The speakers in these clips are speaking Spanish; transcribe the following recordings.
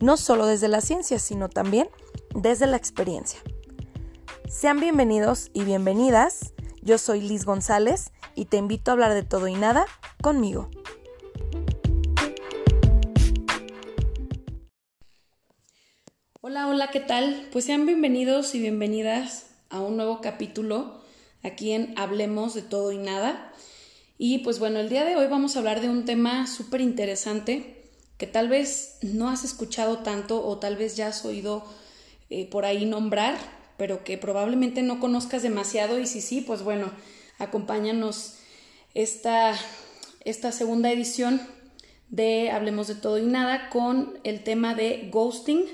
no solo desde la ciencia, sino también desde la experiencia. Sean bienvenidos y bienvenidas. Yo soy Liz González y te invito a hablar de todo y nada conmigo. Hola, hola, ¿qué tal? Pues sean bienvenidos y bienvenidas a un nuevo capítulo aquí en Hablemos de todo y nada. Y pues bueno, el día de hoy vamos a hablar de un tema súper interesante que tal vez no has escuchado tanto o tal vez ya has oído eh, por ahí nombrar, pero que probablemente no conozcas demasiado y si sí, pues bueno, acompáñanos esta, esta segunda edición de Hablemos de todo y nada con el tema de ghosting.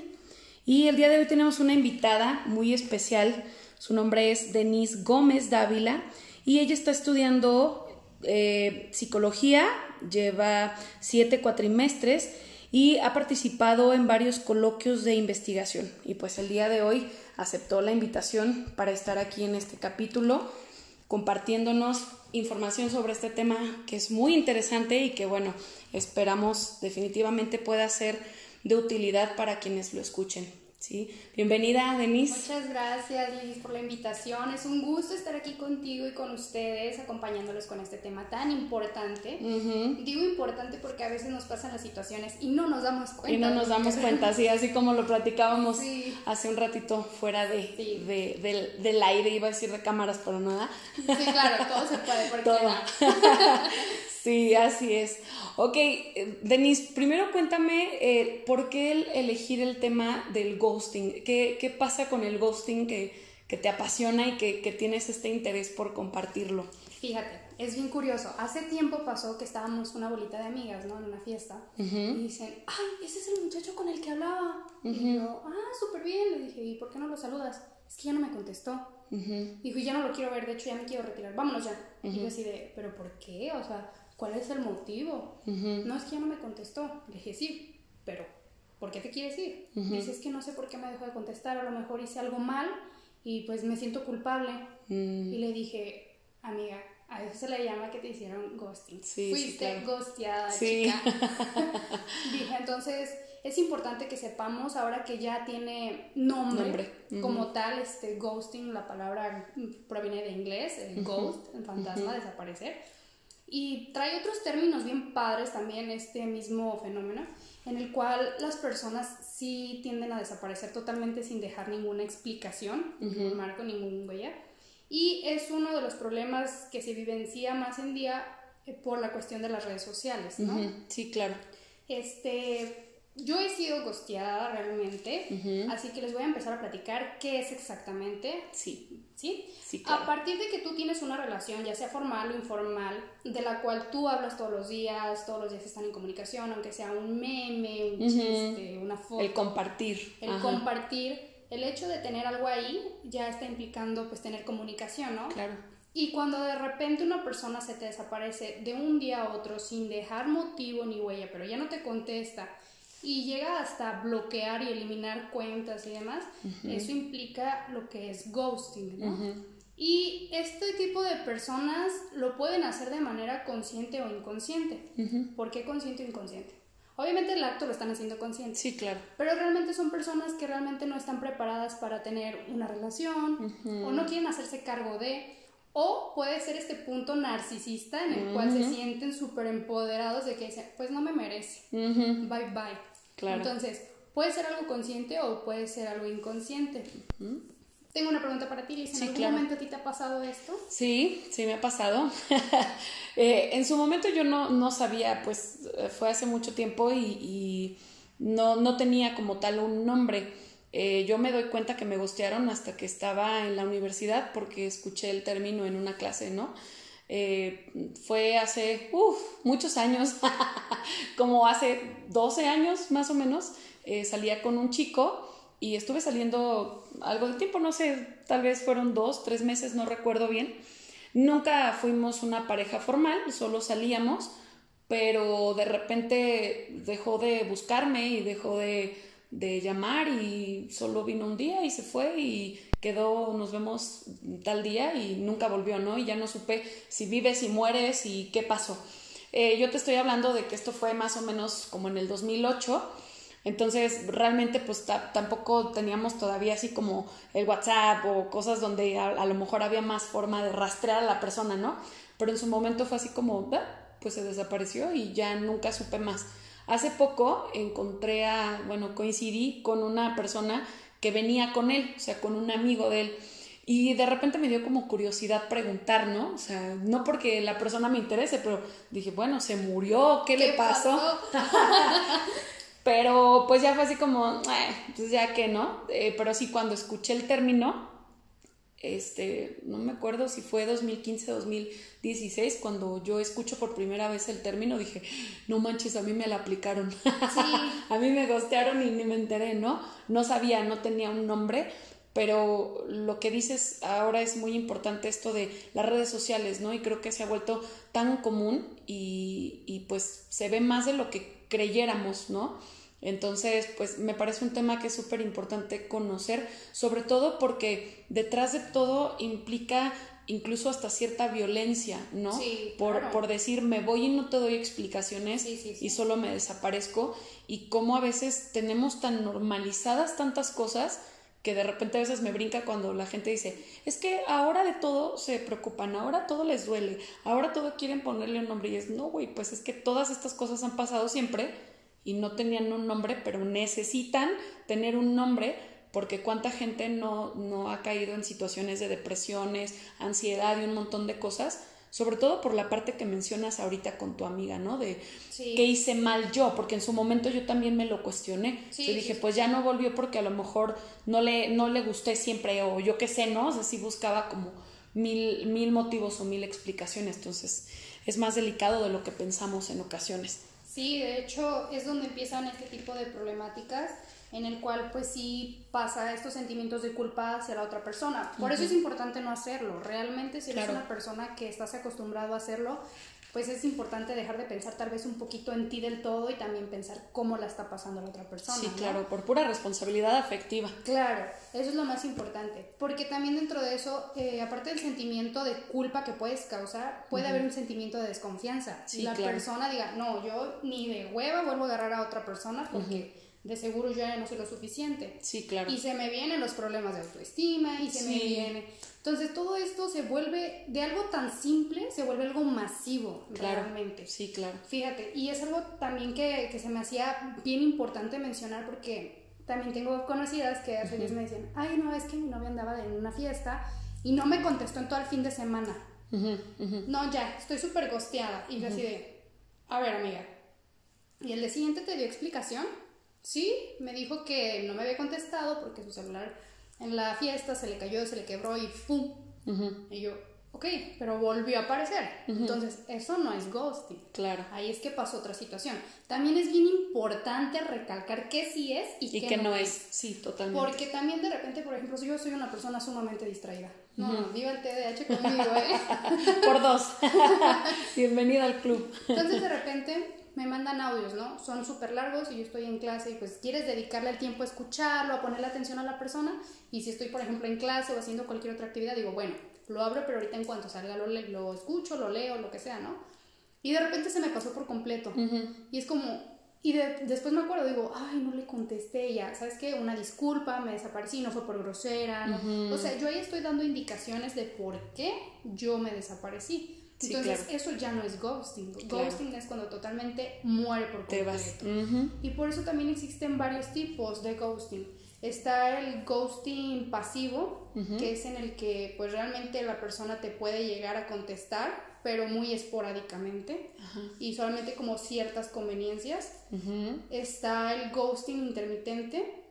Y el día de hoy tenemos una invitada muy especial, su nombre es Denise Gómez Dávila y ella está estudiando eh, psicología, lleva siete cuatrimestres y ha participado en varios coloquios de investigación. Y pues el día de hoy aceptó la invitación para estar aquí en este capítulo compartiéndonos información sobre este tema que es muy interesante y que bueno, esperamos definitivamente pueda ser de utilidad para quienes lo escuchen. ¿Sí? Bienvenida, Denise. Muchas gracias, Liz, por la invitación. Es un gusto estar aquí contigo y con ustedes, acompañándolos con este tema tan importante. Digo importante porque a veces nos pasan las situaciones y no nos damos cuenta. Y no nos damos cuenta, sí, así como lo platicábamos hace un ratito fuera de, del, del, aire, iba a decir de cámaras, pero nada. Sí, claro, todo se puede, porque todo. sí, así es. Ok, eh, Denise, primero cuéntame eh, por qué elegir el tema del ghosting. ¿Qué, qué pasa con el ghosting que, que te apasiona y que, que, tienes este interés por compartirlo? Fíjate, es bien curioso. Hace tiempo pasó que estábamos una bolita de amigas, ¿no? En una fiesta. Y dicen, ay, ese es el muchacho con el que hablaba. Y yo, ah, súper bien. Le dije, ¿y por qué no lo saludas? Es que ya no me contestó. Dijo, ya no lo quiero ver, de hecho ya me quiero retirar. Vámonos ya. Y yo así de, ¿pero por qué? O sea ¿cuál es el motivo? No es que ya no me contestó. Le dije, sí, pero ¿por qué te quieres ir? Dice, es que no sé por qué me dejó de contestar, a lo mejor hice algo mal y pues me siento culpable. Mm. Y le dije, amiga, a eso se le llama que te hicieron ghosting. Sí, Fuiste ghosteada, chica. Dije, entonces es importante que sepamos ahora que ya tiene nombre, como tal, este ghosting, la palabra proviene de inglés, ghost, el fantasma, desaparecer y trae otros términos bien padres también este mismo fenómeno, en el cual las personas sí tienden a desaparecer totalmente sin dejar ninguna explicación, ningún marco, ningún huella. Y es uno de los problemas que se vivencia más en día eh, por la cuestión de las redes sociales, ¿no? Sí, claro. Este, yo he sido gosteada realmente, así que les voy a empezar a platicar qué es exactamente. Sí. ¿Sí? sí A partir de que tú tienes una relación, ya sea formal o informal, de la cual tú hablas todos los días, todos los días están en comunicación, aunque sea un meme, un chiste, una foto. El compartir. El compartir. El hecho de tener algo ahí ya está implicando pues tener comunicación, ¿no? Claro. Y cuando de repente una persona se te desaparece de un día a otro sin dejar motivo ni huella, pero ya no te contesta, y llega hasta bloquear y eliminar cuentas y demás, eso implica lo que es ghosting, ¿no? Y este tipo de personas lo pueden hacer de manera consciente o inconsciente. ¿Por qué consciente o inconsciente? Obviamente el acto lo están haciendo consciente. Sí, claro. Pero realmente son personas que realmente no están preparadas para tener una relación o no quieren hacerse cargo de... O puede ser este punto narcisista en el cual se sienten súper empoderados de que dicen, pues no me merece. Bye bye. Entonces, puede ser algo consciente o puede ser algo inconsciente. Tengo una pregunta para ti, Lisa. ¿En algún momento a ti te ha pasado esto? Sí, sí me ha pasado. Eh, en su momento yo no, no, sabía, pues fue hace mucho tiempo y, no, no, tenía como tal un nombre. Eh, yo me doy cuenta que me gustearon hasta que estaba en la universidad porque escuché el término en una clase, ¿no? Eh, fue hace muchos años, como hace 12 años más o menos, eh, salía con un chico y estuve saliendo algo de tiempo, no sé, tal vez fueron dos, tres meses, no recuerdo bien. Nunca fuimos una pareja formal, solo salíamos, pero de repente dejó de buscarme y dejó de, de llamar y solo vino un día y se fue y quedó, nos vemos tal día y nunca volvió, ¿no? Y ya no supe si vives, y mueres y qué pasó. Eh, yo te estoy hablando de que esto fue más o menos como en el 2008. Entonces, realmente, pues tampoco teníamos todavía así como el WhatsApp o cosas donde a, lo mejor había más forma de rastrear a la persona, ¿no? Pero en su momento fue así como, pues se desapareció y ya nunca supe más. Hace poco encontré a, bueno, coincidí con una persona que venía con él, o sea, con un amigo de él. Y de repente me dio como curiosidad preguntar, ¿no? O sea, no porque la persona me interese, pero dije, bueno, se murió, ¿qué, le pasó? pero pues ya fue así como, eh, pues ya que no. Eh, pero sí, cuando escuché el término, este, no me acuerdo si fue 2015 2016, cuando yo escucho por primera vez el término, dije, no manches, a mí me la aplicaron. Sí. a mí me gostearon y ni me enteré, ¿no? No sabía, no tenía un nombre, pero lo que dices ahora es muy importante esto de las redes sociales, ¿no? Y creo que se ha vuelto tan común y, y pues se ve más de lo que creyéramos, ¿no? Entonces, pues me parece un tema que es súper importante conocer, sobre todo porque detrás de todo implica incluso hasta cierta violencia, ¿no? Sí, por, por decir, me voy y no te doy explicaciones y solo me desaparezco, y cómo a veces tenemos tan normalizadas tantas cosas que de repente a veces me brinca cuando la gente dice, es que ahora de todo se preocupan, ahora todo les duele, ahora todo quieren ponerle un nombre y es, no, güey, pues es que todas estas cosas han pasado siempre y no tenían un nombre, pero necesitan tener un nombre porque cuánta gente no, no ha caído en situaciones de depresiones, ansiedad y un montón de cosas sobre todo por la parte que mencionas ahorita con tu amiga, ¿no? De qué hice mal yo, porque en su momento yo también me lo cuestioné. Sí, yo dije, pues ya no volvió porque a lo mejor no le, no le gusté siempre o yo qué sé, ¿no? O sea, sí buscaba como mil, mil motivos o mil explicaciones, entonces es más delicado de lo que pensamos en ocasiones. Sí, de hecho es donde empiezan este tipo de problemáticas en el cual pues sí pasa estos sentimientos de culpa hacia la otra persona. Por eso es importante no hacerlo. Realmente si eres una persona que estás acostumbrado a hacerlo, pues es importante dejar de pensar tal vez un poquito en ti del todo y también pensar cómo la está pasando la otra persona. Sí, claro, por pura responsabilidad afectiva. Claro, eso es lo más importante, porque también dentro de eso, eh, aparte del sentimiento de culpa que puedes causar, puede haber un sentimiento de desconfianza. si la persona diga, no, yo ni de hueva vuelvo a agarrar a otra persona porque de seguro yo ya no soy lo suficiente. Sí, claro. Y se me vienen los problemas de autoestima y se me viene... Entonces todo esto se vuelve, de algo tan simple, se vuelve algo masivo realmente. Sí, claro. Fíjate, y es algo también que, que, se me hacía bien importante mencionar porque también tengo conocidas que hace días me decían, ay, no, es que mi novia andaba en una fiesta y no me contestó en todo el fin de semana. No, ya, estoy súper gosteada. Y yo así de, a ver, amiga, ¿y el de siguiente te dio explicación? Sí, me dijo que no me había contestado porque su celular en la fiesta se le cayó, se le quebró y ¡pum! Y yo, ok, pero volvió a aparecer. Entonces, eso no es ghosting. Claro. Ahí es que pasó otra situación. También es bien importante recalcar qué sí es y, qué, no, es. Sí, totalmente. Porque también de repente, por ejemplo, si yo soy una persona sumamente distraída. No, viva el TDAH conmigo, ¿eh? por dos. Bienvenida al club. Entonces, de repente me mandan audios, ¿no? Son súper largos y yo estoy en clase y pues quieres dedicarle el tiempo a escucharlo, a ponerle atención a la persona y si estoy, por ejemplo, en clase o haciendo cualquier otra actividad, digo, bueno, lo abro, pero ahorita en cuanto salga lo, lo escucho, lo leo, lo que sea, ¿no? Y de repente se me pasó por completo. Y es como, y después me acuerdo, digo, ay, no le contesté ya, ¿sabes qué? Una disculpa, me desaparecí, no fue por grosera. O sea, yo ahí estoy dando indicaciones de por qué yo me desaparecí. Entonces, eso ya no es ghosting. Ghosting es cuando totalmente muere por completo. Y por eso también existen varios tipos de ghosting. Está el ghosting pasivo, que es en el que pues realmente la persona te puede llegar a contestar, pero muy esporádicamente y solamente como ciertas conveniencias. Está el ghosting intermitente,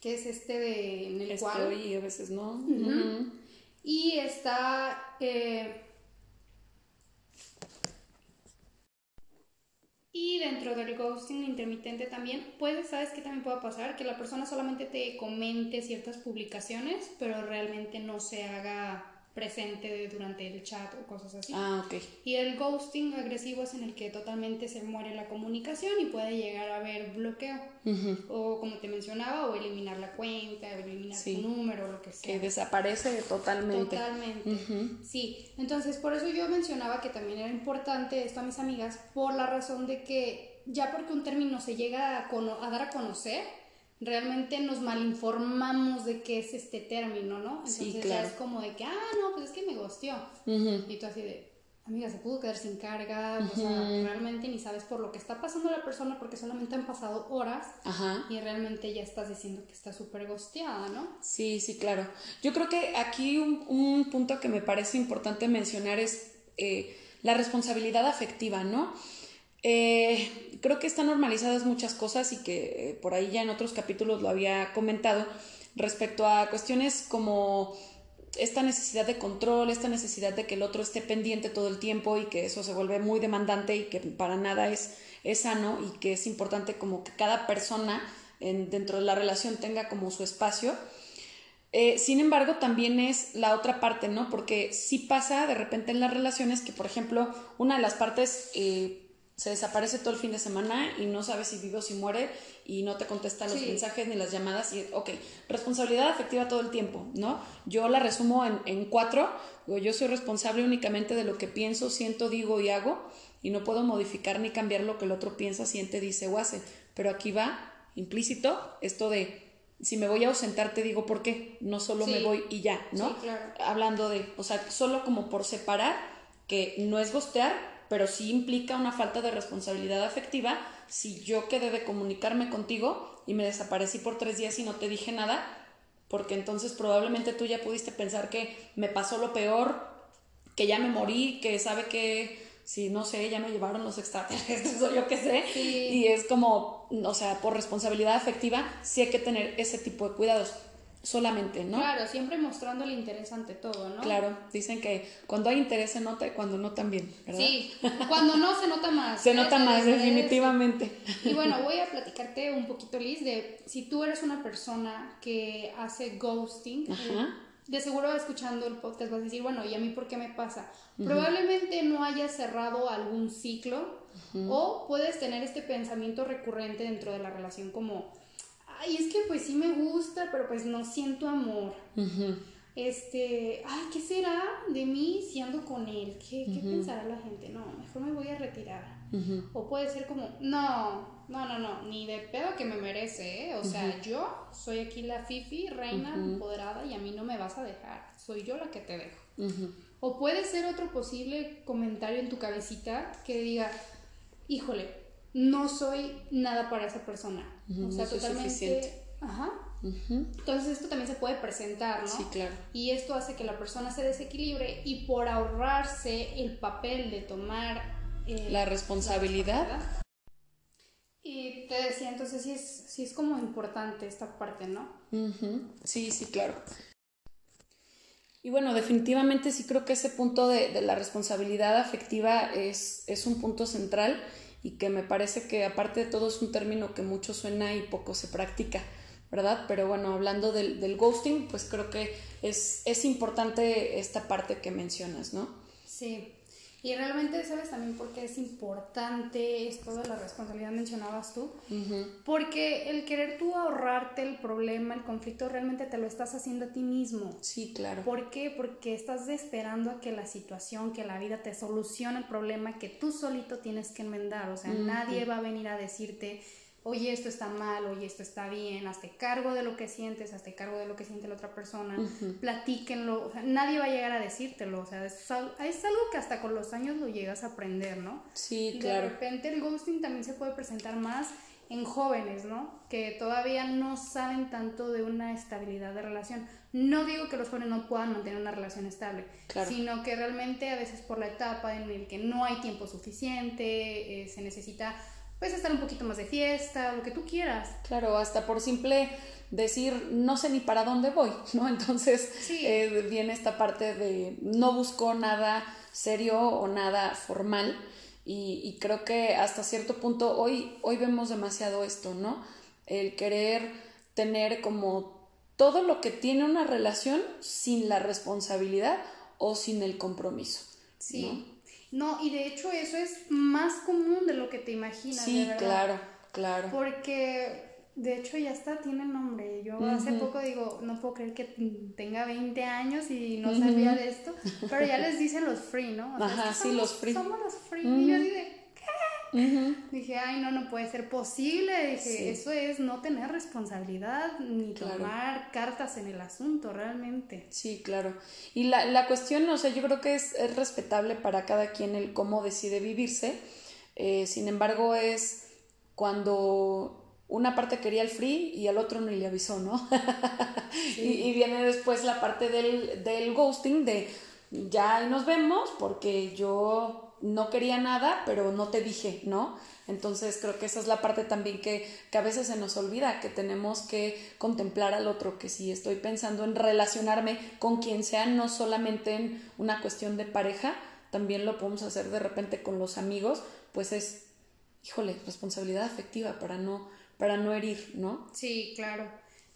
que es este de en el cual y a veces no. Y está eh, Y dentro del ghosting intermitente también, puede, ¿sabes qué también puede pasar? Que la persona solamente te comente ciertas publicaciones, pero realmente no se haga presente durante el chat o cosas así. Ah, ok. Y el ghosting agresivo es en el que totalmente se muere la comunicación y puede llegar a haber bloqueo. O como te mencionaba, o eliminar la cuenta, o eliminar su número, o lo que sea. Que desaparece totalmente. Totalmente. Sí. Entonces, por eso yo mencionaba que también era importante esto a mis amigas, por la razón de que ya porque un término se llega a, a dar a conocer, realmente nos malinformamos de qué es este término, ¿no? Entonces ya es como de que, ah, no, pues es que me gosteó. Y tú así de, amiga, se pudo quedar sin carga, o sea, realmente ni sabes por lo que está pasando la persona porque solamente han pasado horas y realmente ya estás diciendo que está súper gosteada, ¿no? Sí, sí, claro. Yo creo que aquí un, un punto que me parece importante mencionar es eh, la responsabilidad afectiva, ¿no? Eh, creo que están normalizadas muchas cosas y que eh, por ahí ya en otros capítulos lo había comentado respecto a cuestiones como esta necesidad de control, esta necesidad de que el otro esté pendiente todo el tiempo y que eso se vuelve muy demandante y que para nada es, es sano y que es importante como que cada persona en, dentro de la relación tenga como su espacio. Eh, sin embargo, también es la otra parte, ¿no? Porque sí pasa de repente en las relaciones que, por ejemplo, una de las partes se desaparece todo el fin de semana y no sabe si vive o si muere y no te contesta los mensajes ni las llamadas y ok, responsabilidad afectiva todo el tiempo, ¿no? Yo la resumo en, en cuatro, yo soy responsable únicamente de lo que pienso, siento, digo y hago y no puedo modificar ni cambiar lo que el otro piensa, siente, dice o hace, pero aquí va implícito esto de si me voy a ausentar te digo por qué, no solo me voy y ya, ¿no? Hablando de, o sea, solo como por separar que no es gostear, pero sí implica una falta de responsabilidad afectiva si yo quedé de comunicarme contigo y me desaparecí por tres días y no te dije nada, porque entonces probablemente tú ya pudiste pensar que me pasó lo peor, que ya me morí, que sabe que si no sé, ya me llevaron los extraterrestres o yo qué sé. Y es como, o sea, por responsabilidad afectiva sí hay que tener ese tipo de cuidados solamente, ¿no? Claro, siempre mostrando el interés ante todo, ¿no? Claro, dicen que cuando hay interés se nota y cuando no también, ¿verdad? Sí, cuando no se nota más. se nota más, definitivamente. Y bueno, voy a platicarte un poquito, Liz, de si tú eres una persona que hace ghosting, eh, de seguro escuchando el podcast vas a decir, bueno, ¿y a mí por qué me pasa? Probablemente no hayas cerrado algún ciclo o puedes tener este pensamiento recurrente dentro de la relación como ay, es que pues sí me gusta, pero pues no siento amor. Este, ay, ¿qué será de mí si ando con él? ¿Qué, pensará la gente? No, mejor me voy a retirar. O puede ser como, no, no, no, no, ni de pedo que me merece, ¿eh? O sea, yo soy aquí la fifi, reina, empoderada, y a mí no me vas a dejar. Soy yo la que te dejo. O puede ser otro posible comentario en tu cabecita que diga, híjole, no soy nada para esa persona. o sea, totalmente. Ajá. Entonces esto también se puede presentar, ¿no? Sí, claro. Y esto hace que la persona se desequilibre y por ahorrarse el papel de tomar eh, la responsabilidad. Y te decía, entonces sí es, sí es como importante esta parte, ¿no? Sí, sí, claro. Y bueno, definitivamente sí creo que ese punto de, de la responsabilidad afectiva es, es un punto central y que me parece que aparte de todo es un término que mucho suena y poco se practica, ¿verdad? Pero bueno, hablando del, del ghosting, pues creo que es, es importante esta parte que mencionas, ¿no? Sí, y realmente, ¿sabes también por qué es importante esto de la responsabilidad mencionabas tú? Porque el querer tú ahorrarte el problema, el conflicto, realmente te lo estás haciendo a ti mismo. Sí, claro. ¿Por qué? Porque estás esperando a que la situación, que la vida te solucione el problema que tú solito tienes que enmendar. O sea, nadie va a venir a decirte oye, esto está mal, oye, esto está bien, hazte cargo de lo que sientes, hazte cargo de lo que siente la otra persona, platíquenlo, o sea, nadie va a llegar a decírtelo, o sea, es, algo que hasta con los años lo llegas a aprender, ¿no? Sí, claro. De repente el ghosting también se puede presentar más en jóvenes, ¿no? Que todavía no saben tanto de una estabilidad de relación. No digo que los jóvenes no puedan mantener una relación estable, sino que realmente a veces por la etapa en la que no hay tiempo suficiente, eh, se necesita puedes estar un poquito más de fiesta, lo que tú quieras. Claro, hasta por simple decir, no sé ni para dónde voy, ¿no? Entonces eh, viene esta parte de no busco nada serio o nada formal Y, creo que hasta cierto punto hoy, hoy vemos demasiado esto, ¿no? El querer tener como todo lo que tiene una relación sin la responsabilidad o sin el compromiso. Sí. No, y de hecho eso es más común de lo que te imaginas. Sí, claro, claro. Porque de hecho ya está, tiene nombre. Yo hace poco digo, no puedo creer que tenga 20 años y no sabía de esto, pero ya les dicen los free, ¿no? Ajá, sí, los free. Somos los free. Y yo dije, Dije, ay, no, no puede ser posible. Dije, eso es no tener responsabilidad ni tomar cartas en el asunto, realmente. Sí, claro. Y la, la cuestión, o sea, yo creo que es, es, respetable para cada quien el cómo decide vivirse. Eh, sin embargo, es cuando una parte quería el free y al otro ni le avisó, ¿no? y, y, viene después la parte del, del ghosting de ya nos vemos porque yo no quería nada, pero no te dije, ¿no? Entonces creo que esa es la parte también que, que, a veces se nos olvida, que tenemos que contemplar al otro, que si estoy pensando en relacionarme con quien sea, no solamente en una cuestión de pareja, también lo podemos hacer de repente con los amigos, pues es, híjole, responsabilidad afectiva para no, para no herir, ¿no? Sí, claro.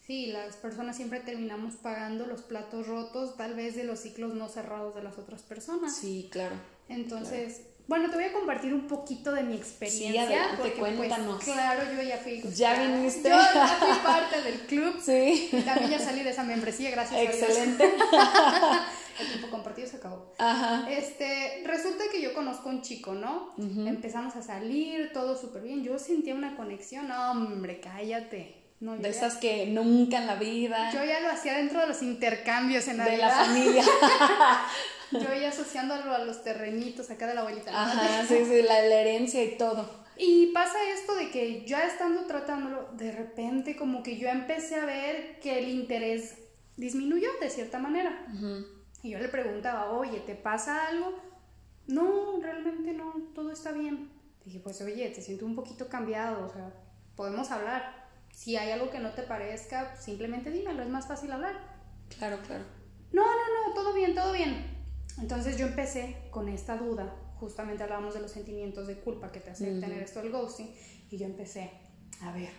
Sí, las personas siempre terminamos pagando los platos rotos, tal vez de los ciclos no cerrados de las otras personas. Sí, claro. Entonces, bueno, te voy a compartir un poquito de mi experiencia. Sí, adelante, pues, cuéntanos. claro, yo ya fui. Ya, viniste. Yo ya fui parte del club. Sí. Y también ya salí de esa membresía, gracias Excelente. a Dios. Excelente. El tiempo compartido se acabó. Ajá. Este, resulta que yo conozco a un chico, ¿no? Empezamos a salir, todo súper bien. Yo sentía una conexión. hombre, cállate. No, de esas que nunca en la vida. Yo ya lo hacía dentro de los intercambios en De la familia. Yo ya asociándolo a los terrenitos acá de la abuelita. Ajá, sí, sí, la, herencia y todo. Y pasa esto de que ya estando tratándolo, de repente como que yo empecé a ver que el interés disminuyó de cierta manera. Y yo le preguntaba, oye, ¿te pasa algo? No, realmente no, todo está bien. Dije, pues oye, te siento un poquito cambiado, o sea, podemos hablar. Si hay algo que no te parezca, simplemente dímelo, es más fácil hablar. Claro, claro. No, no, no, todo bien, todo bien. Entonces yo empecé con esta duda, justamente hablábamos de los sentimientos de culpa que te hace tener esto del ghosting, y yo empecé, a ver,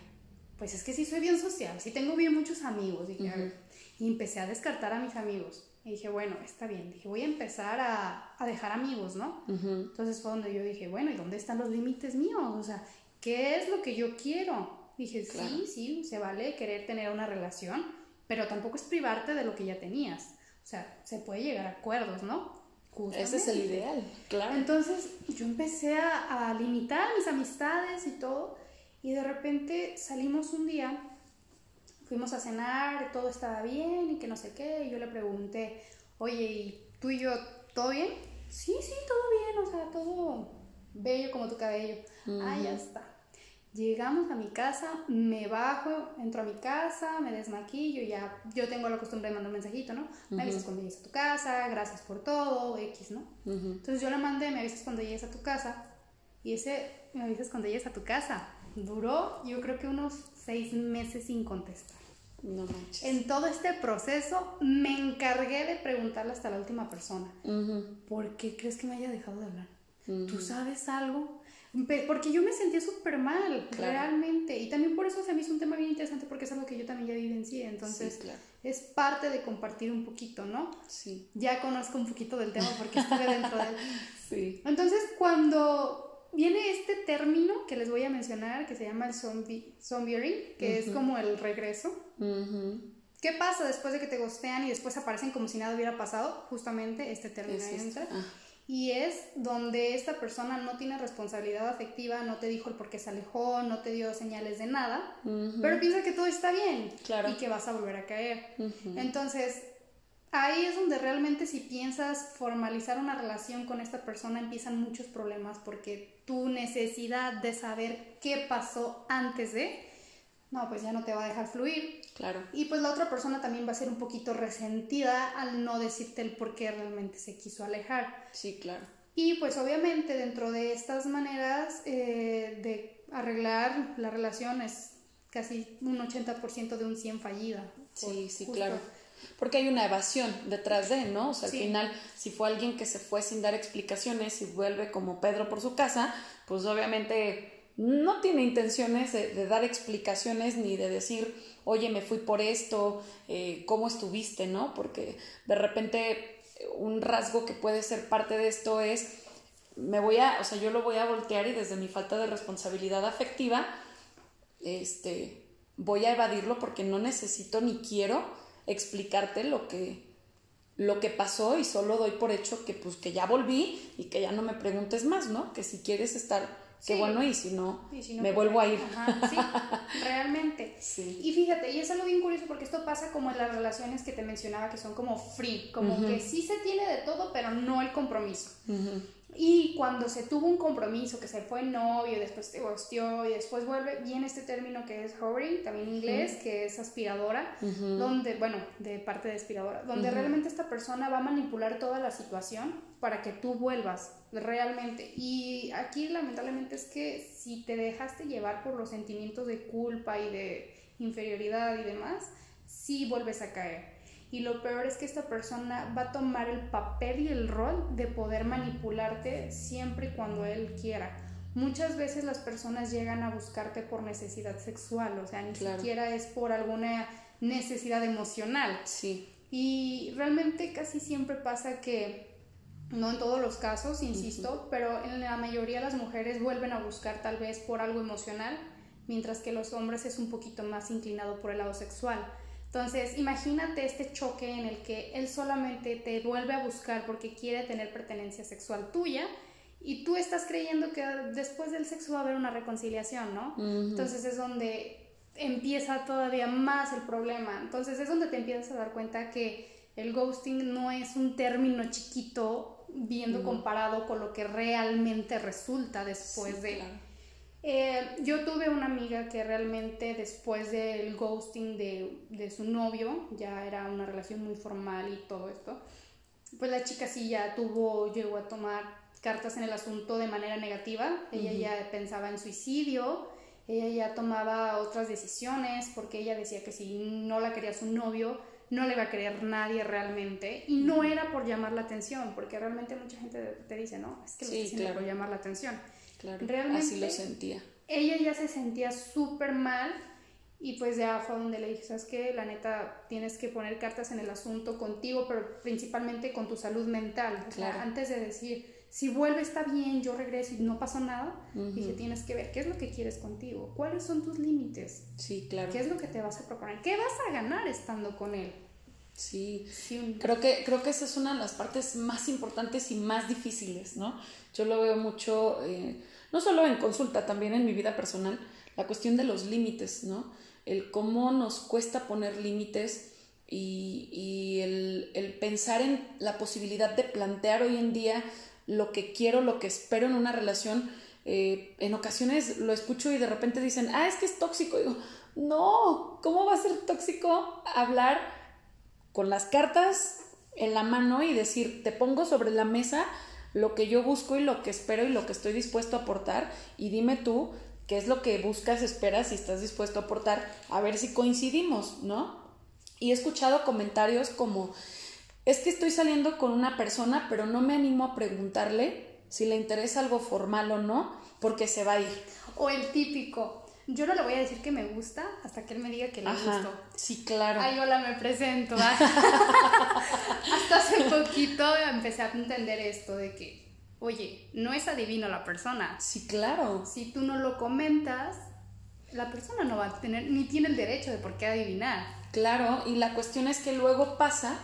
pues es que sí soy bien social, sí tengo bien muchos amigos, dije, a ver, y empecé a descartar a mis amigos. Y dije, bueno, está bien, dije, voy a empezar a, a dejar amigos, ¿no? Entonces fue donde yo dije, bueno, ¿y dónde están los límites míos? O sea, ¿qué es lo que yo quiero? Dije, sí, sí, se vale querer tener una relación, pero tampoco es privarte de lo que ya tenías. O sea, se puede llegar a acuerdos, ¿no? Ese es el ideal, claro. Entonces yo empecé a, limitar mis amistades y todo, y de repente salimos un día, fuimos a cenar, todo estaba bien y que no sé qué, y yo le pregunté, oye, ¿y tú y yo, todo bien? Sí, sí, todo bien, o sea, todo bello como tu cabello. Ah, ya está. Llegamos a mi casa, me bajo, entro a mi casa, me desmaquillo, ya yo tengo la costumbre de mandar un mensajito, ¿no? Me avisas cuando llegues a tu casa, gracias por todo, X, ¿no? Entonces yo le mandé, me avisas cuando llegues a tu casa, y ese me avisas cuando llegues a tu casa. Duró, yo creo que unos seis meses sin contestar. No manches. En todo este proceso me encargué de preguntarle hasta la última persona, ¿por qué crees que me haya dejado de hablar? ¿Tú sabes algo? Porque yo me sentía súper mal, realmente. Y también por eso se me hizo un tema bien interesante porque es algo que yo también ya vivencié. Entonces, es parte de compartir un poquito, ¿no? Sí. Ya conozco un poquito del tema porque estuve dentro de él. Sí. Entonces, cuando viene este término que les voy a mencionar, que se llama el zombie, zombieing, que es como el regreso. ¿Qué pasa después de que te gostean y después aparecen como si nada hubiera pasado? Justamente este término entra. Ah y es donde esta persona no tiene responsabilidad afectiva, no te dijo el por qué se alejó, no te dio señales de nada, pero piensa que todo está bien y que vas a volver a caer. Entonces, ahí es donde realmente si piensas formalizar una relación con esta persona empiezan muchos problemas porque tu necesidad de saber qué pasó antes de no, pues ya no te va a dejar fluir. Claro. Y pues la otra persona también va a ser un poquito resentida al no decirte el por qué realmente se quiso alejar. Sí, claro. Y pues obviamente dentro de estas maneras eh, de arreglar la relación es casi un 80% de un 100 fallida. Sí, sí, claro. porque hay una evasión detrás de, ¿no? O sea, al final, si fue alguien que se fue sin dar explicaciones y vuelve como Pedro por su casa, pues obviamente no tiene intenciones de, dar explicaciones ni de decir, oye, me fui por esto, eh, ¿cómo estuviste, no? Porque de repente un rasgo que puede ser parte de esto es, me voy a, o sea, yo lo voy a voltear y desde mi falta de responsabilidad afectiva, este, voy a evadirlo porque no necesito ni quiero explicarte lo que lo que pasó y solo doy por hecho que pues que ya volví y que ya no me preguntes más, ¿no? Que si quieres estar qué bueno y si no, me vuelvo a ir. sí, realmente. Y fíjate, y es algo bien curioso porque esto pasa como en las relaciones que te mencionaba que son como free, como que sí se tiene de todo, pero no el compromiso. Y cuando se tuvo un compromiso, que se fue novio, después te divorció y después vuelve, viene este término que es hovering, también en inglés, que es aspiradora, donde, bueno, de parte de aspiradora, donde realmente esta persona va a manipular toda la situación para que tú vuelvas realmente. Y aquí lamentablemente es que si te dejaste llevar por los sentimientos de culpa y de inferioridad y demás, sí vuelves a caer y lo peor es que esta persona va a tomar el papel y el rol de poder manipularte siempre y cuando él quiera. Muchas veces las personas llegan a buscarte por necesidad sexual, o sea, ni siquiera es por alguna necesidad emocional. Sí. Y realmente casi siempre pasa que, no en todos los casos, insisto, pero en la mayoría de las mujeres vuelven a buscar tal vez por algo emocional, mientras que los hombres es un poquito más inclinado por el lado sexual. Entonces, imagínate este choque en el que él solamente te vuelve a buscar porque quiere tener pertenencia sexual tuya y tú estás creyendo que después del sexo va a haber una reconciliación, ¿no? Entonces es donde empieza todavía más el problema. Entonces es donde te empiezas a dar cuenta que el ghosting no es un término chiquito viendo comparado con lo que realmente resulta después de... Eh, yo tuve una amiga que realmente después del ghosting de, su novio, ya era una relación muy formal y todo esto, pues la chica sí ya tuvo, llegó a tomar cartas en el asunto de manera negativa, ella ya pensaba en suicidio, ella ya tomaba otras decisiones porque ella decía que si no la quería su novio, no le va a querer nadie realmente. Y no era por llamar la atención, porque realmente mucha gente te dice, no, es que lo sí, por llamar la atención. Claro, Realmente, así lo sentía. Ella ya se sentía súper mal y pues ya fue donde le dije, ¿sabes qué? La neta, tienes que poner cartas en el asunto contigo, pero principalmente con tu salud mental. claro. antes de decir, si vuelve está bien, yo regreso y no pasó nada, dije, tienes que ver qué es lo que quieres contigo, cuáles son tus límites. Sí, claro. ¿Qué es lo que te vas a proponer? ¿Qué vas a ganar estando con él? Sí, creo que, creo que esa es una de las partes más importantes y más difíciles, ¿no? Yo lo veo mucho, eh, no solo en consulta, también en mi vida personal, la cuestión de los límites, ¿no? El cómo nos cuesta poner límites y, el, pensar en la posibilidad de plantear hoy en día lo que quiero, lo que espero en una relación. Eh, en ocasiones lo escucho y de repente dicen, ah, es que es tóxico. Y digo, no, ¿cómo va a ser tóxico hablar con las cartas en la mano y decir, te pongo sobre la mesa lo que yo busco y lo que espero y lo que estoy dispuesto a aportar y dime tú qué es lo que buscas, esperas y estás dispuesto a aportar, a ver si coincidimos, ¿no? Y he escuchado comentarios como, es que estoy saliendo con una persona, pero no me animo a preguntarle si le interesa algo formal o no, porque se va a ir. O el típico, yo no le voy a decir que me gusta hasta que él me diga que le gustó. Sí, claro. Ay, hola, me presento. hasta hace poquito empecé a entender esto de que, oye, no es adivino la persona. Sí, claro. Si tú no lo comentas, la persona no va a tener, ni tiene el derecho de por qué adivinar. Claro, y la cuestión es que luego pasa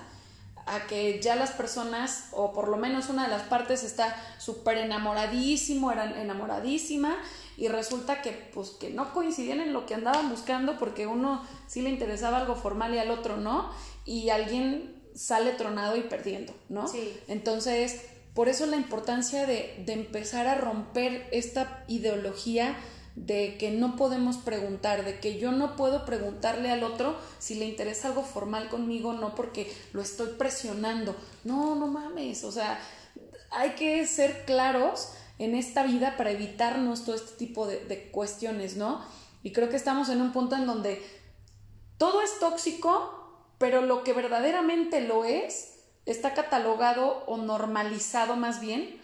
a que ya las personas, o por lo menos una de las partes, está súper enamoradísimo, era enamoradísima, y resulta que pues que no coincidían en lo que andaban buscando porque uno sí le interesaba algo formal y al otro no y alguien sale tronado y perdiendo, ¿no? Sí. Entonces, por eso la importancia de, de empezar a romper esta ideología de que no podemos preguntar, de que yo no puedo preguntarle al otro si le interesa algo formal conmigo, no porque lo estoy presionando. No, no mames, o sea, hay que ser claros en esta vida para evitarnos todo este tipo de, cuestiones, ¿no? Y creo que estamos en un punto en donde todo es tóxico pero lo que verdaderamente lo es está catalogado o normalizado más bien,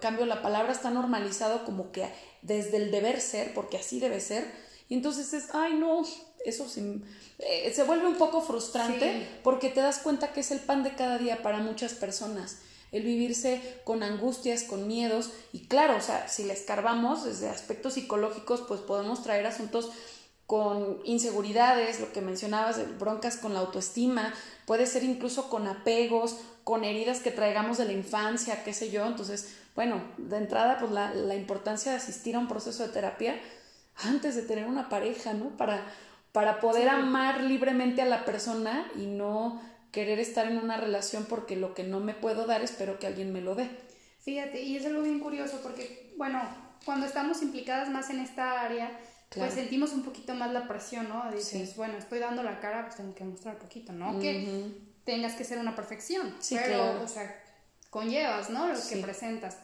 cambio la palabra, está normalizado como que desde el deber ser, porque así debe ser, y entonces es, ay no, eso se, eh, se vuelve un poco frustrante porque te das cuenta que es el pan de cada día para muchas personas el vivirse con angustias, con miedos, y claro, o sea, si le escarbamos desde aspectos psicológicos, pues podemos traer asuntos con inseguridades, lo que mencionabas, broncas con la autoestima, puede ser incluso con apegos, con heridas que traigamos de la infancia, qué sé yo. Entonces, bueno, de entrada, pues la, la importancia de asistir a un proceso de terapia antes de tener una pareja, ¿no? Para, para poder amar libremente a la persona y no querer estar en una relación porque lo que no me puedo dar espero que alguien me lo dé. Fíjate, y es algo bien curioso porque, bueno, cuando estamos implicadas más en esta área, pues sentimos un poquito más la presión, ¿no? Dices, bueno, estoy dando la cara, pues tengo que mostrar un poquito, ¿no? Que tengas que ser una perfección, sí, pero, o sea, conllevas, ¿no? Lo que presentas.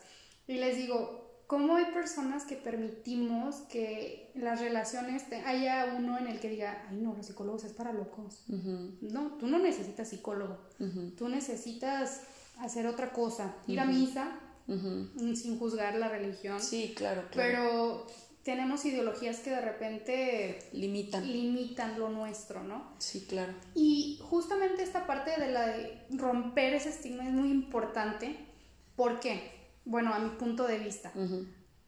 Y les digo, ¿Cómo hay personas que permitimos que las relaciones haya uno en el que diga, ay no, los psicólogos es para locos? No, tú no necesitas psicólogo, tú necesitas hacer otra cosa, ir a misa sin juzgar la religión. Sí, claro, claro. Pero tenemos ideologías que de repente limitan. limitan lo nuestro, ¿no? Sí, claro. Y justamente esta parte de la de romper ese estigma es muy importante. ¿Por qué? Bueno, a mi punto de vista.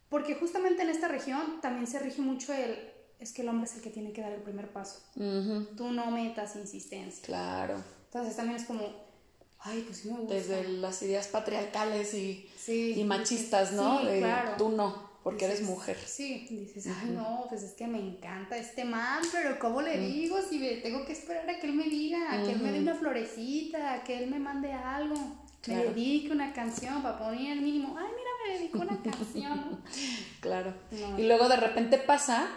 Porque justamente en esta región también se rige mucho el, es que el hombre es el que tiene que dar el primer paso. Tú no metas insistencia. Claro. Entonces también es como, ay, pues sí me gusta. Desde las ideas patriarcales y, y machistas, ¿no? Sí, claro. Tú no, porque eres mujer. Sí, dices, ay, no, pues es que me encanta este man, pero ¿cómo le digo? Si tengo que esperar a que él me diga, a que él me dé una florecita, a que él me mande algo me dedique una canción para poner el mínimo, ay, mira, me dedicó una canción. claro. Y luego de repente pasa,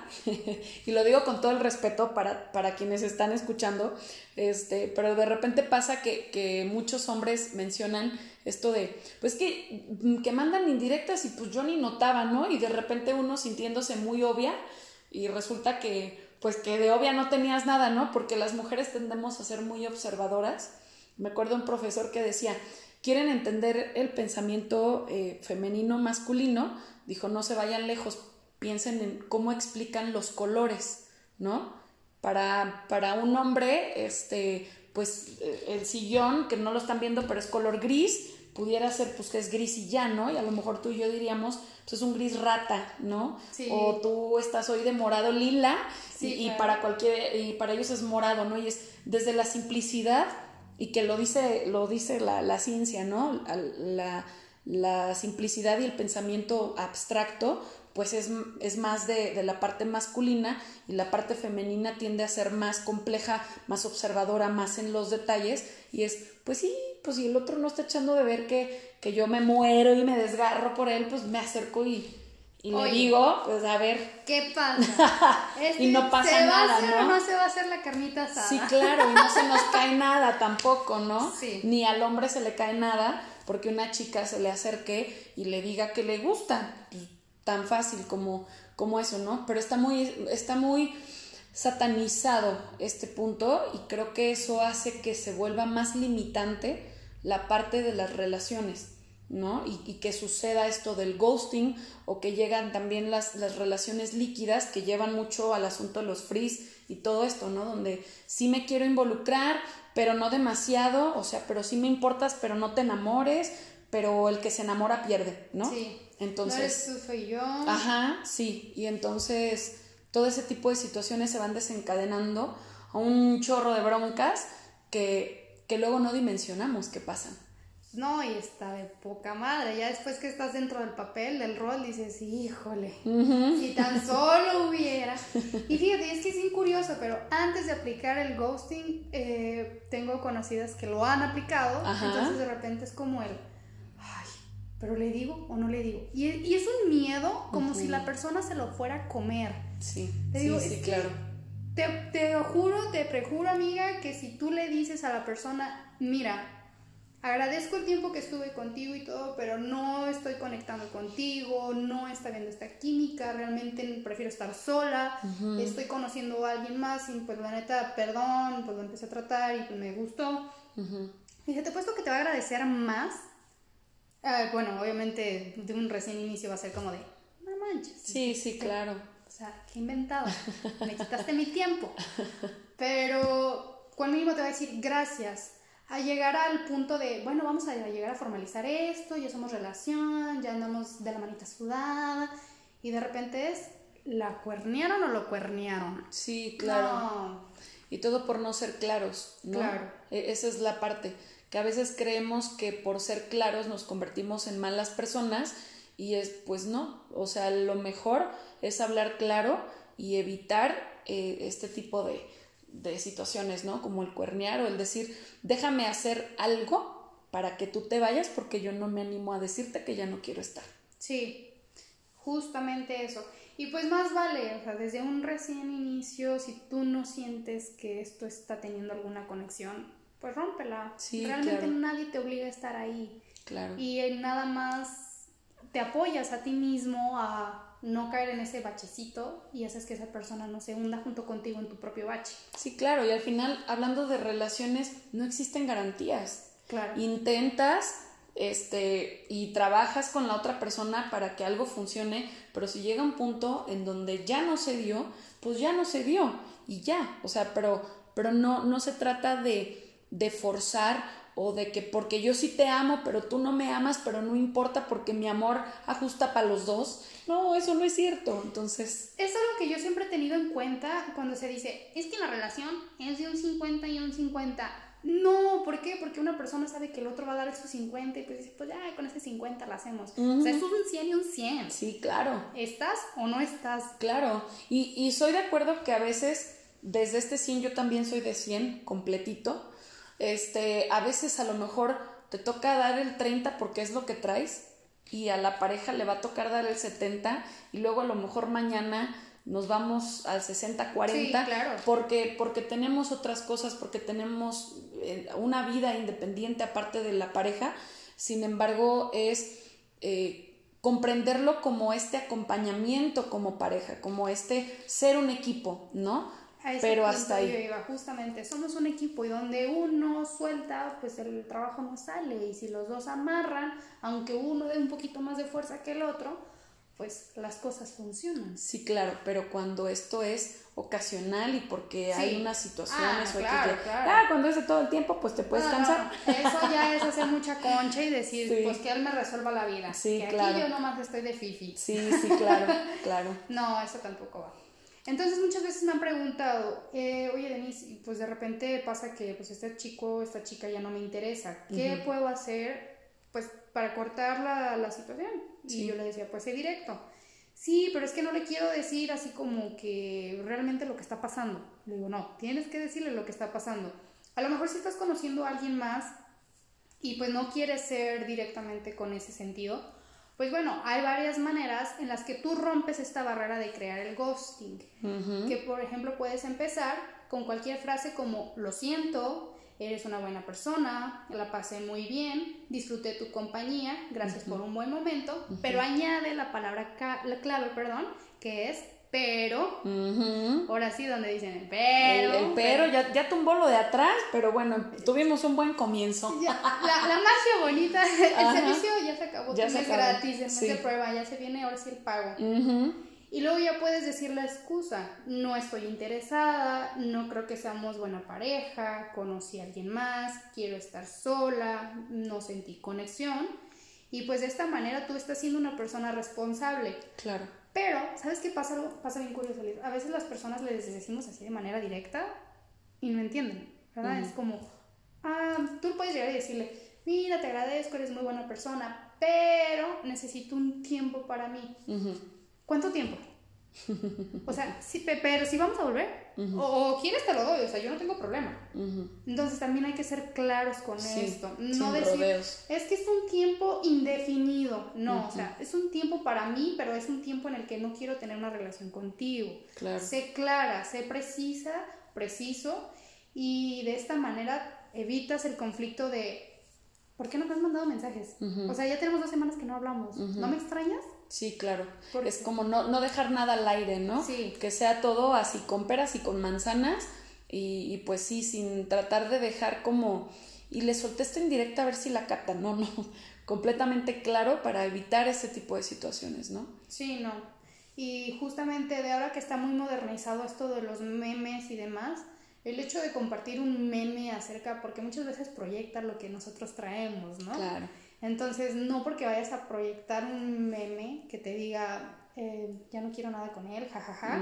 y lo digo con todo el respeto para, para quienes están escuchando, este, pero de repente pasa que, que muchos hombres mencionan esto de, pues que, que mandan indirectas y pues yo ni notaba, ¿no? Y de repente uno sintiéndose muy obvia y resulta que, pues que de obvia no tenías nada, ¿no? Porque las mujeres tendemos a ser muy observadoras. Me acuerdo un profesor que decía, quieren entender el pensamiento eh, femenino masculino, dijo, no se vayan lejos, piensen en cómo explican los colores, ¿no? Para, para un hombre, este, pues eh, el sillón, que no lo están viendo, pero es color gris, pudiera ser pues que es gris y ya, ¿no? Y a lo mejor tú y yo diríamos, pues es un gris rata, ¿no? O tú estás hoy de morado lila y, para cualquier, y para ellos es morado, ¿no? Y es desde la simplicidad y que lo dice, lo dice la, ciencia, ¿no? La, simplicidad y el pensamiento abstracto, pues es, es más de, la parte masculina y la parte femenina tiende a ser más compleja, más observadora, más en los detalles y es, pues sí, pues si el otro no está echando de ver que, que yo me muero y me desgarro por él, pues me acerco y, y le digo, pues a ver. ¿Qué pasa? y no pasa ¿se va a hacer ¿no? O no se va a hacer la carnita asada? Sí, claro, y no se nos cae nada tampoco, ¿no? Sí. Ni al hombre se le cae nada porque una chica se le acerque y le diga que le gusta. Pues, tan fácil como, como eso, ¿no? Pero está muy, está muy satanizado este punto y creo que eso hace que se vuelva más limitante la parte de las relaciones. ¿No? Y, que suceda esto del ghosting o que llegan también las, las, relaciones líquidas que llevan mucho al asunto de los freeze y todo esto, ¿no? Donde sí me quiero involucrar, pero no demasiado, o sea, pero sí me importas, pero no te enamores, pero el que se enamora pierde, ¿no? Sí. Entonces. No soy yo. Ajá, sí. Y entonces todo ese tipo de situaciones se van desencadenando a un chorro de broncas que, que luego no dimensionamos que pasan. No, y está de poca madre. Ya después que estás dentro del papel, del rol, dices, híjole, si tan solo hubiera. Y fíjate, es que es incurioso, curioso, pero antes de aplicar el ghosting, eh, tengo conocidas que lo han aplicado. Entonces de repente es como el, ay, pero le digo o no le digo. Y, y es un miedo como si la persona se lo fuera a comer. Sí, sí, sí, claro. Te, te juro, te prejuro, amiga, que si tú le dices a la persona, mira, agradezco el tiempo que estuve contigo y todo, pero no estoy conectando contigo, no está viendo esta química, realmente prefiero estar sola, estoy conociendo a alguien más y pues la neta, perdón, pues lo empecé a tratar y pues me gustó. Y se te he puesto que te va a agradecer más. Ah, bueno, obviamente de un recién inicio va a ser como de, no manches. Sí, sí, claro. O sea, qué inventado. Me quitaste mi tiempo. Pero cuando mismo te va a decir gracias a llegar al punto de, bueno, vamos a llegar a formalizar esto, ya somos relación, ya andamos de la manita sudada, y de repente es, ¿la cuernearon o lo cuernearon? Sí, claro. Y todo por no ser claros, ¿no? Claro. E, esa es la parte, que a veces creemos que por ser claros nos convertimos en malas personas y es, pues no, o sea, lo mejor es hablar claro y evitar eh, este tipo de, de situaciones, ¿no? Como el cuernear o el decir, déjame hacer algo para que tú te vayas porque yo no me animo a decirte que ya no quiero estar. Sí, justamente eso. Y pues más vale, o sea, desde un recién inicio, si tú no sientes que esto está teniendo alguna conexión, pues rómpela. Sí, Realmente nadie te obliga a estar ahí. Claro. Y nada más te apoyas a ti mismo a no caer en ese bachecito y haces que esa persona no se hunda junto contigo en tu propio bache. Sí, claro, y al final, hablando de relaciones, no existen garantías. Claro. Intentas este y trabajas con la otra persona para que algo funcione, pero si llega un punto en donde ya no se dio, pues ya no se dio y ya, o sea, pero pero no no se trata de de forzar o de que porque yo sí te amo, pero tú no me amas, pero no importa porque mi amor ajusta para los dos. No, eso no es cierto. Entonces... Es algo que yo siempre he tenido en cuenta cuando se dice, es que la relación es de un 50 y un 50. No, ¿por qué? Porque una persona sabe que el otro va a dar esos 50 y pues dice, pues ya, con ese 50 lo hacemos. O sea, es un 100 y un 100. Sí, claro. ¿Estás o no estás? Claro. Y, y soy de acuerdo que a veces, desde este 100, yo también soy de 100 completito este, a veces a lo mejor te toca dar el 30 porque es lo que traes y a la pareja le va a tocar dar el 70 y luego a lo mejor mañana nos vamos al 60 40 porque porque tenemos otras cosas porque tenemos eh, una vida independiente aparte de la pareja. Sin embargo es eh, comprenderlo como este acompañamiento como pareja como este ser un equipo no pero hasta ahí. iba, justamente, somos un equipo y donde uno suelta, pues el trabajo no sale. Y si los dos amarran, aunque uno dé un poquito más de fuerza que el otro, pues las cosas funcionan. Sí, claro, pero cuando esto es ocasional y porque hay unas situaciones ah, o claro, claro. Ah, cuando es de todo el tiempo, pues te puedes cansar. eso ya es hacer mucha concha y decir, pues que él me resuelva la vida. Sí, que aquí yo nomás estoy de fifi. Sí, sí, claro, claro. no, eso tampoco va. Entonces muchas veces me han preguntado, eh, oye Denise, pues de repente pasa que pues este chico, esta chica ya no me interesa, ¿qué puedo hacer pues para cortar la, la situación? Y yo le decía, pues sé directo. Sí, pero es que no le quiero decir así como que realmente lo que está pasando. Le digo, no, tienes que decirle lo que está pasando. A lo mejor si estás conociendo a alguien más y pues no quieres ser directamente con ese sentido, pues bueno, hay varias maneras en las que tú rompes esta barrera de crear el ghosting. Que por ejemplo puedes empezar con cualquier frase como lo siento, eres una buena persona, la pasé muy bien, disfruté tu compañía, gracias por un buen momento, pero añade la palabra la clave, perdón, que es pero, ahora sí, donde dicen pero. El, pero, Ya, ya, tumbó lo de atrás, pero bueno, tuvimos un buen comienzo. la, la magia bonita, el servicio ya se acabó, ya es gratis, el mes de prueba, ya se viene ahora sí el pago. Y luego ya puedes decir la excusa, no estoy interesada, no creo que seamos buena pareja, conocí a alguien más, quiero estar sola, no sentí conexión. Y pues de esta manera tú estás siendo una persona responsable. Claro pero, ¿sabes qué pasa? Pasa bien curioso. A veces las personas les decimos así de manera directa y no entienden, ¿verdad? Es como, ah, tú puedes llegar y decirle, mira, te agradezco, eres muy buena persona, pero necesito un tiempo para mí. ¿Cuánto tiempo? O sea, sí, pero si vamos a volver, o, quieres te lo doy, o sea, yo no tengo problema. Entonces también hay que ser claros con esto. No decir, es que es un tiempo indefinido. No, o sea, es un tiempo para mí, pero es un tiempo en el que no quiero tener una relación contigo. Sé clara, sé precisa, preciso, y de esta manera evitas el conflicto de ¿por qué no me has mandado mensajes? O sea, ya tenemos dos semanas que no hablamos. ¿No me extrañas? Sí, claro. Es como no, no dejar nada al aire, ¿no? Sí. Que sea todo así con peras y con manzanas y, y pues sí, sin tratar de dejar como... Y le solté esta indirecta a ver si la capta. No, no. Completamente claro para evitar ese tipo de situaciones, ¿no? Sí, no. Y justamente de ahora que está muy modernizado esto de los memes y demás, el hecho de compartir un meme acerca, porque muchas veces proyecta lo que nosotros traemos, ¿no? Claro. Entonces, no porque vayas a proyectar un meme que te diga, eh, ya no quiero nada con él, jajaja,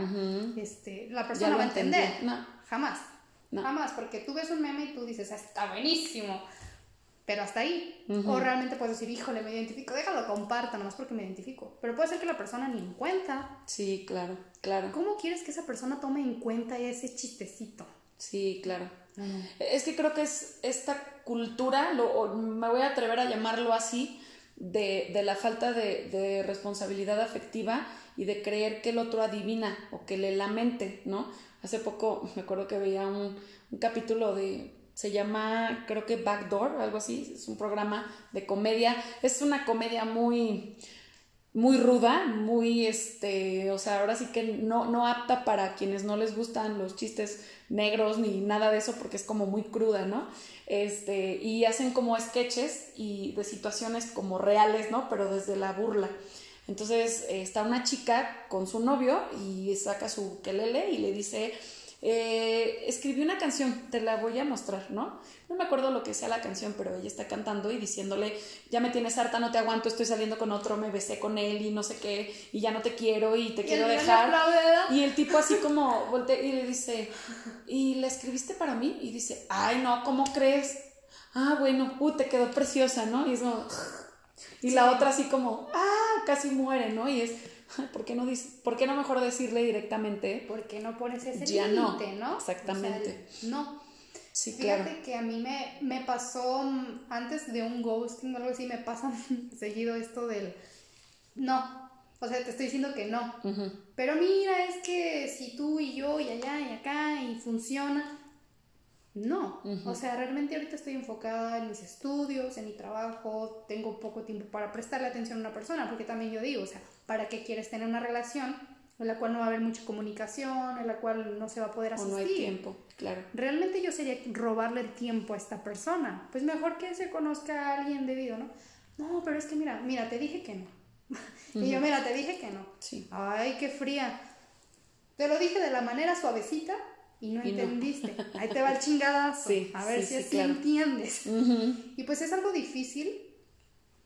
este, la persona va a entender. No. Jamás. Jamás, porque tú ves un meme y tú dices, está buenísimo pero hasta ahí. O realmente puedes decir, híjole, me identifico, déjalo, comparta, nomás porque me identifico. Pero puede ser que la persona ni en cuenta. Sí, claro, claro. ¿Cómo quieres que esa persona tome en cuenta ese chistecito? Sí, claro. Es que creo que es esta cultura, lo, me voy a atrever a llamarlo así, de, de la falta de, de, responsabilidad afectiva y de creer que el otro adivina o que le lamente, ¿no? Hace poco me acuerdo que veía un, un capítulo de se llama, creo que Backdoor, algo así. Es un programa de comedia. Es una comedia muy, muy ruda, muy, este, o sea, ahora sí que no, no apta para quienes no les gustan los chistes negros ni nada de eso porque es como muy cruda, ¿no? Este, y hacen como sketches y de situaciones como reales, ¿no? Pero desde la burla. Entonces está una chica con su novio y saca su kelele y le dice, eh, escribí una canción, te la voy a mostrar, ¿no? No me acuerdo lo que sea la canción, pero ella está cantando y diciéndole, ya me tienes harta, no te aguanto, estoy saliendo con otro, me besé con él y no sé qué, y ya no te quiero y te quiero dejar. Y el tipo así como voltea y le dice, ¿y la escribiste para mí? Y dice, ay no, ¿cómo crees? Ah, bueno, uh, te quedó preciosa, ¿no? Y es como... Y la otra así como, ah, casi muere, ¿no? Y es, ¿por qué no, ¿por qué no mejor decirle directamente? ¿Por qué no pones ese límite, no, Exactamente. no. Sí, Fíjate que a mí me, me pasó mm, antes de un ghosting o algo así, me pasa seguido esto del no. O sea, te estoy diciendo que no. Pero mira, es que si tú y yo y allá y acá y funciona. No, o sea, realmente ahorita estoy enfocada en mis estudios, en mi trabajo, tengo poco tiempo para prestarle atención a una persona, porque también yo digo, o sea, ¿para qué quieres tener una relación en la cual no va a haber mucha comunicación, en la cual no se va a poder asistir? O no hay tiempo, claro. Realmente yo sería robarle el tiempo a esta persona, pues mejor que se conozca a alguien debido, ¿no? No, pero es que mira, mira, te dije que no. y yo, mira, te dije que no. Sí. Ay, qué fría. Te lo dije de la manera suavecita y no entendiste. Ahí te va el chingadazo. a ver si así entiendes. Y pues es algo difícil,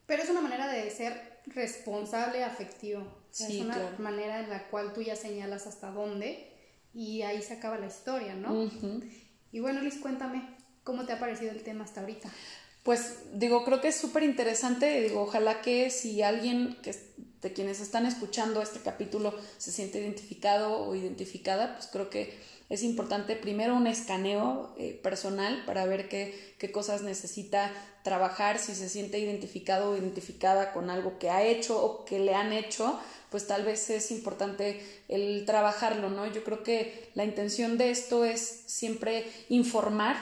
pero es una manera de ser responsable afectivo. es una manera en la cual tú ya señalas hasta dónde y ahí se acaba la historia, ¿no? Y bueno, Liz, cuéntame, ¿cómo te ha parecido el tema hasta ahorita? Pues digo, creo que es súper interesante, digo, ojalá que si alguien que de quienes están escuchando este capítulo se siente identificado o identificada, pues creo que es importante primero un escaneo eh, personal para ver qué, qué, cosas necesita trabajar, si se siente identificado o identificada con algo que ha hecho o que le han hecho, pues tal vez es importante el trabajarlo, ¿no? Yo creo que la intención de esto es siempre informar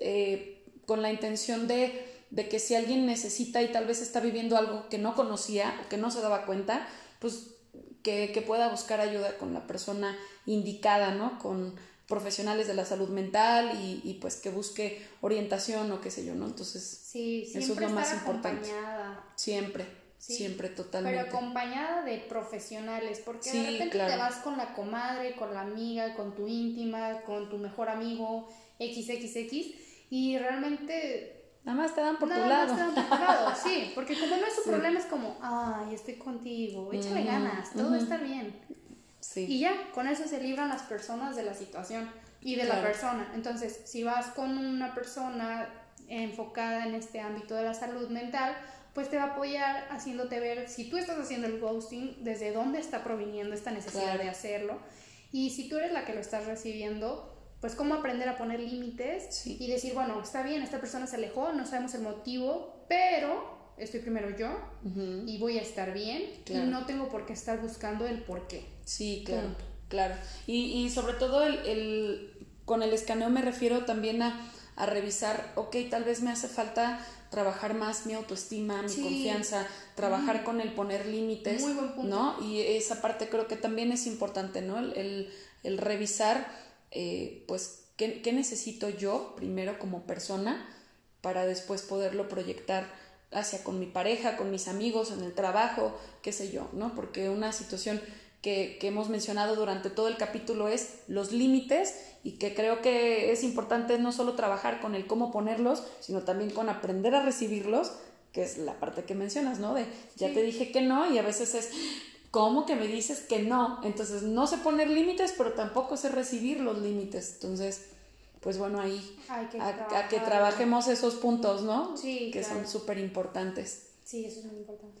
eh, con la intención de, de que si alguien necesita y tal vez está viviendo algo que no conocía o que no se daba cuenta, pues que, pueda buscar ayuda con la persona indicada, ¿no? Con profesionales de la salud mental y, pues que busque orientación o qué sé yo, ¿no? Entonces, sí, eso es lo más importante. Siempre, siempre, totalmente. Pero acompañada de profesionales, porque de repente te vas con la comadre, con la amiga, con tu íntima, con tu mejor amigo, XXX, y realmente Nada más te dan por tu lado. Más te dan por tu lado, sí, porque como no es su problema, es como, ay, estoy contigo, échale ganas, todo está bien. Sí. Y ya, con eso se libran las personas de la situación y de la persona. Entonces, si vas con una persona enfocada en este ámbito de la salud mental, pues te va a apoyar haciéndote ver si tú estás haciendo el ghosting, desde dónde está proviniendo esta necesidad de hacerlo. Y si tú eres la que lo estás recibiendo, pues cómo aprender a poner límites y decir, bueno, está bien, esta persona se alejó, no sabemos el motivo, pero estoy primero yo y voy a estar bien y no tengo por qué estar buscando el por qué. Sí, claro, claro. Y, y sobre todo el, el, con el escaneo me refiero también a, a revisar, ok, tal vez me hace falta trabajar más mi autoestima, mi confianza, trabajar con el poner límites, Muy buen punto. ¿no? Y esa parte creo que también es importante, ¿no? El, el, revisar, eh, pues, ¿qué, ¿qué necesito yo primero como persona para después poderlo proyectar hacia con mi pareja, con mis amigos, en el trabajo, qué sé yo, ¿no? Porque una situación que, que, hemos mencionado durante todo el capítulo es los límites y que creo que es importante no solo trabajar con el cómo ponerlos, sino también con aprender a recibirlos, que es la parte que mencionas, ¿no? De ya te dije que no y a veces es, ¿cómo que me dices que no? Entonces no sé poner límites, pero tampoco sé recibir los límites. Entonces, pues bueno, ahí que a, que trabajemos esos puntos, ¿no? Sí. Que son súper importantes. Sí, eso es muy importante.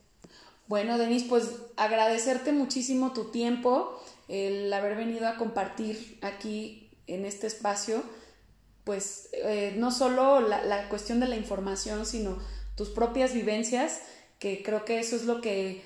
Bueno, Denis, pues agradecerte muchísimo tu tiempo, el haber venido a compartir aquí en este espacio, pues eh, no solo la, la, cuestión de la información, sino tus propias vivencias, que creo que eso es lo que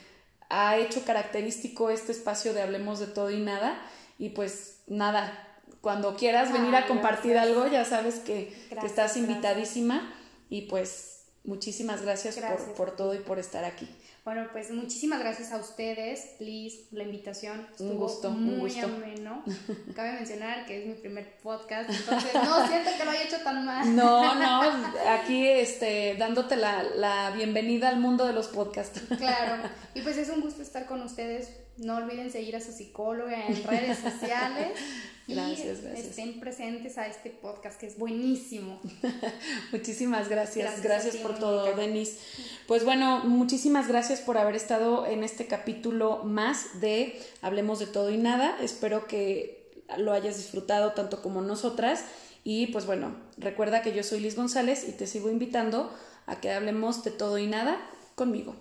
ha hecho característico este espacio de Hablemos de todo y nada. Y pues nada, cuando quieras venir a compartir algo, ya sabes que, estás invitadísima y pues muchísimas gracias, Por, por todo y por estar aquí. Bueno, pues muchísimas gracias a ustedes, Liz, la invitación. Estuvo un gusto, muy un gusto. ameno. Cabe mencionar que es mi primer podcast, entonces no siento que lo haya hecho tan mal. No, no, aquí este, dándote la, la bienvenida al mundo de los podcasts. Claro, y pues es un gusto estar con ustedes. No olviden seguir a su psicóloga en redes sociales. Gracias, y estén presentes a este podcast que es buenísimo. muchísimas gracias. Gracias, por todo, Denis. Pues bueno, muchísimas gracias por haber estado en este capítulo más de Hablemos de todo y nada. Espero que lo hayas disfrutado tanto como nosotras. Y pues bueno, recuerda que yo soy Liz González y te sigo invitando a que hablemos de todo y nada conmigo.